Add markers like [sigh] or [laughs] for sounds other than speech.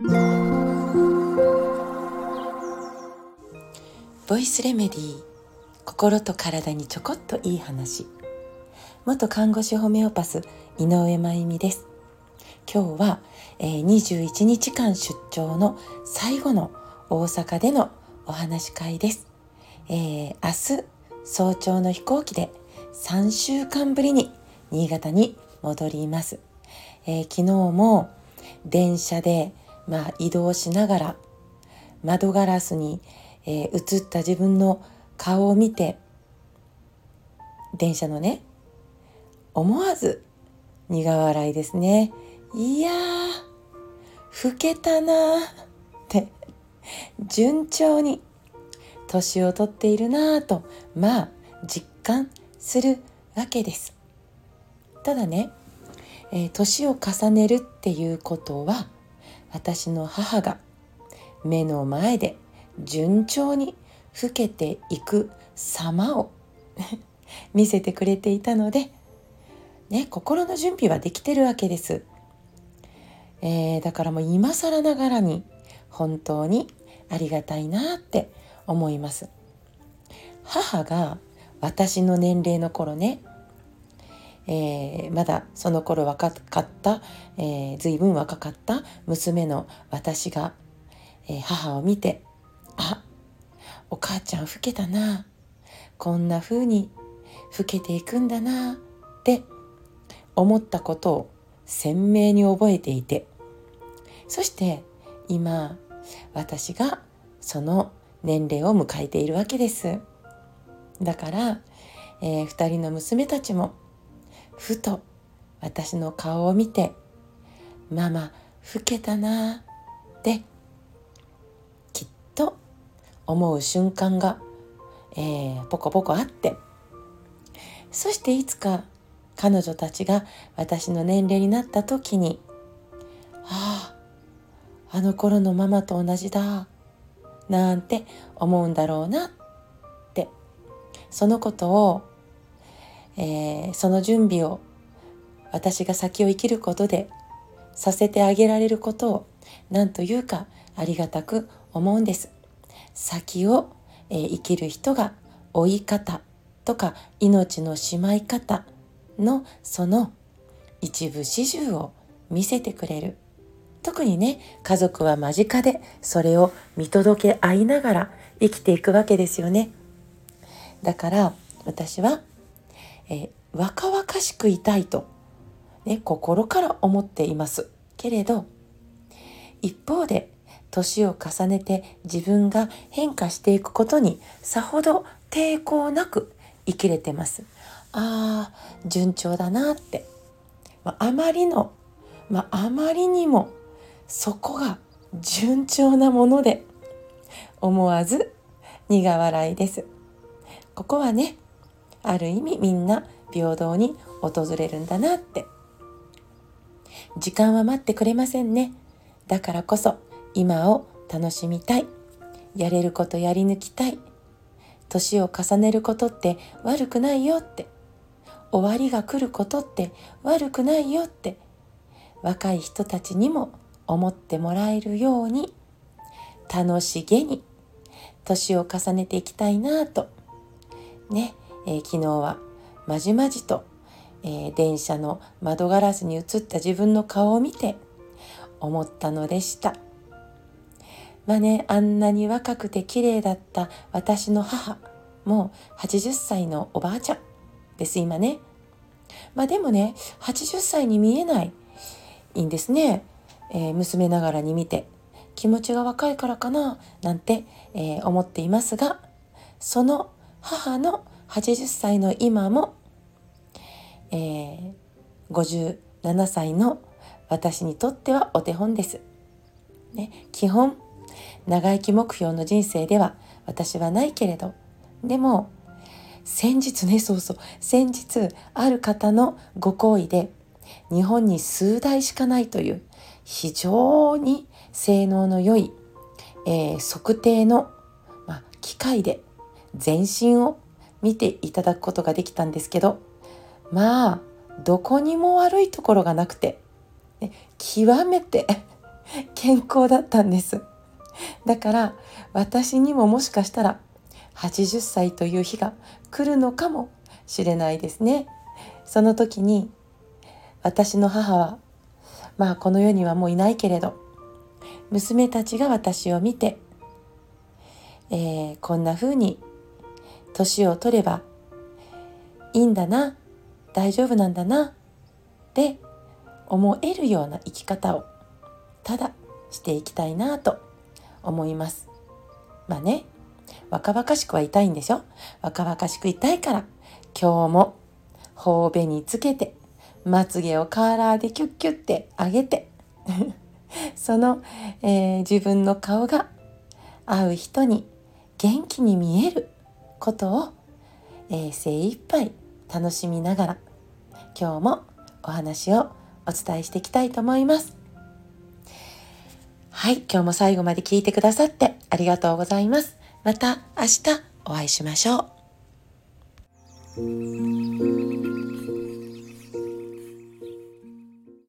ボイスレメディー心と体にちょこっといい話。元看護師ホメオパス井上真由美です。今日は、えー、21日間出張の最後の大阪でのお話し会です、えー、明日早朝の飛行機で3週間ぶりに新潟に戻ります、えー、昨日も電車で、まあ、移動しながら窓ガラスに、えー、映った自分の顔を見て電車のね思わず苦笑いですね。いやー老けたなーって順調に年を取っているなぁとまあ実感するわけです。ただね、えー、年を重ねるっていうことは私の母が目の前で順調に老けていく様を [laughs] 見せてくれていたので、ね、心の準備はできてるわけです。えー、だからもう今更ながらに本当にありがたいなって思います。母が私の年齢の頃ね、えー、まだその頃若かった、えー、随分若かった娘の私が、えー、母を見てあお母ちゃん老けたな。こんな風に老けていくんだなって思ったことを鮮明に覚えていてそして今私がその年齢を迎えているわけです。だから、えー、2人の娘たちもふと私の顔を見て「ママ老けたな」ってきっと思う瞬間が、えー、ポコポコあってそしていつか彼女たちが私の年齢になった時に「あああの頃のママと同じだ」なんて思うんだろうなってそのことを、えー、その準備を私が先を生きることでさせてあげられることを何というかありがたく思うんです。先を、えー、生きる人が追い方とか命のしまい方のその一部始終を見せてくれる特にね家族は間近でそれを見届け合いながら生きていくわけですよねだから私は、え、若々しくいたいと、ね、心から思っていますけれど一方で年を重ねて自分が変化していくことにさほど抵抗なく生きれてます。ああ順調だなって、まあ、あまりの、まあ、あまりにもそこが順調なもので思わず苦笑いです。ここはねある意味みんな平等に訪れるんだなって。時間は待ってくれませんね。だからこそ今を楽しみたい。やれることやり抜きたい。年を重ねることって悪くないよって。終わりが来ることって悪くないよって。若い人たちにも思ってもらえるように。楽しげに年を重ねていきたいなぁと。ね、えー、昨日はまじまじと、えー、電車の窓ガラスに映った自分の顔を見て思ったのでした。まあね、あんなに若くて綺麗だった私の母、もう80歳のおばあちゃんです今ね。まあでもね、80歳に見えないいいんですね。えー、娘ながらに見て。気持ちが若いからかななんて、えー、思っていますが、その母の80歳の今も、えー、57歳の私にとってはお手本です。ね、基本長生き目標の人生では私はないけれどでも先日ねそうそう先日ある方のご好意で日本に数台しかないという非常に性能の良い、えー、測定の、まあ、機械で全身を見ていただくことができたんですけどまあどこにも悪いところがなくて、ね、極めて [laughs] 健康だったんです。だから私にももしかしたら80歳という日が来るのかもしれないですね。その時に私の母はまあこの世にはもういないけれど娘たちが私を見て、えー、こんな風に年を取ればいいんだな大丈夫なんだなって思えるような生き方をただしていきたいなと思います。まあね若々しくはいたいんでしょ？若々しくいたいから今日も頬紅つけてまつげをカーラーでキュッキュッて上げて [laughs] その、えー、自分の顔が会う人に元気に見えることを、えー、精一杯楽しみながら今日もお話をお伝えしていきたいと思います。はい、今日も最後まで聞いてくださってありがとうございます。また明日お会いしましょう。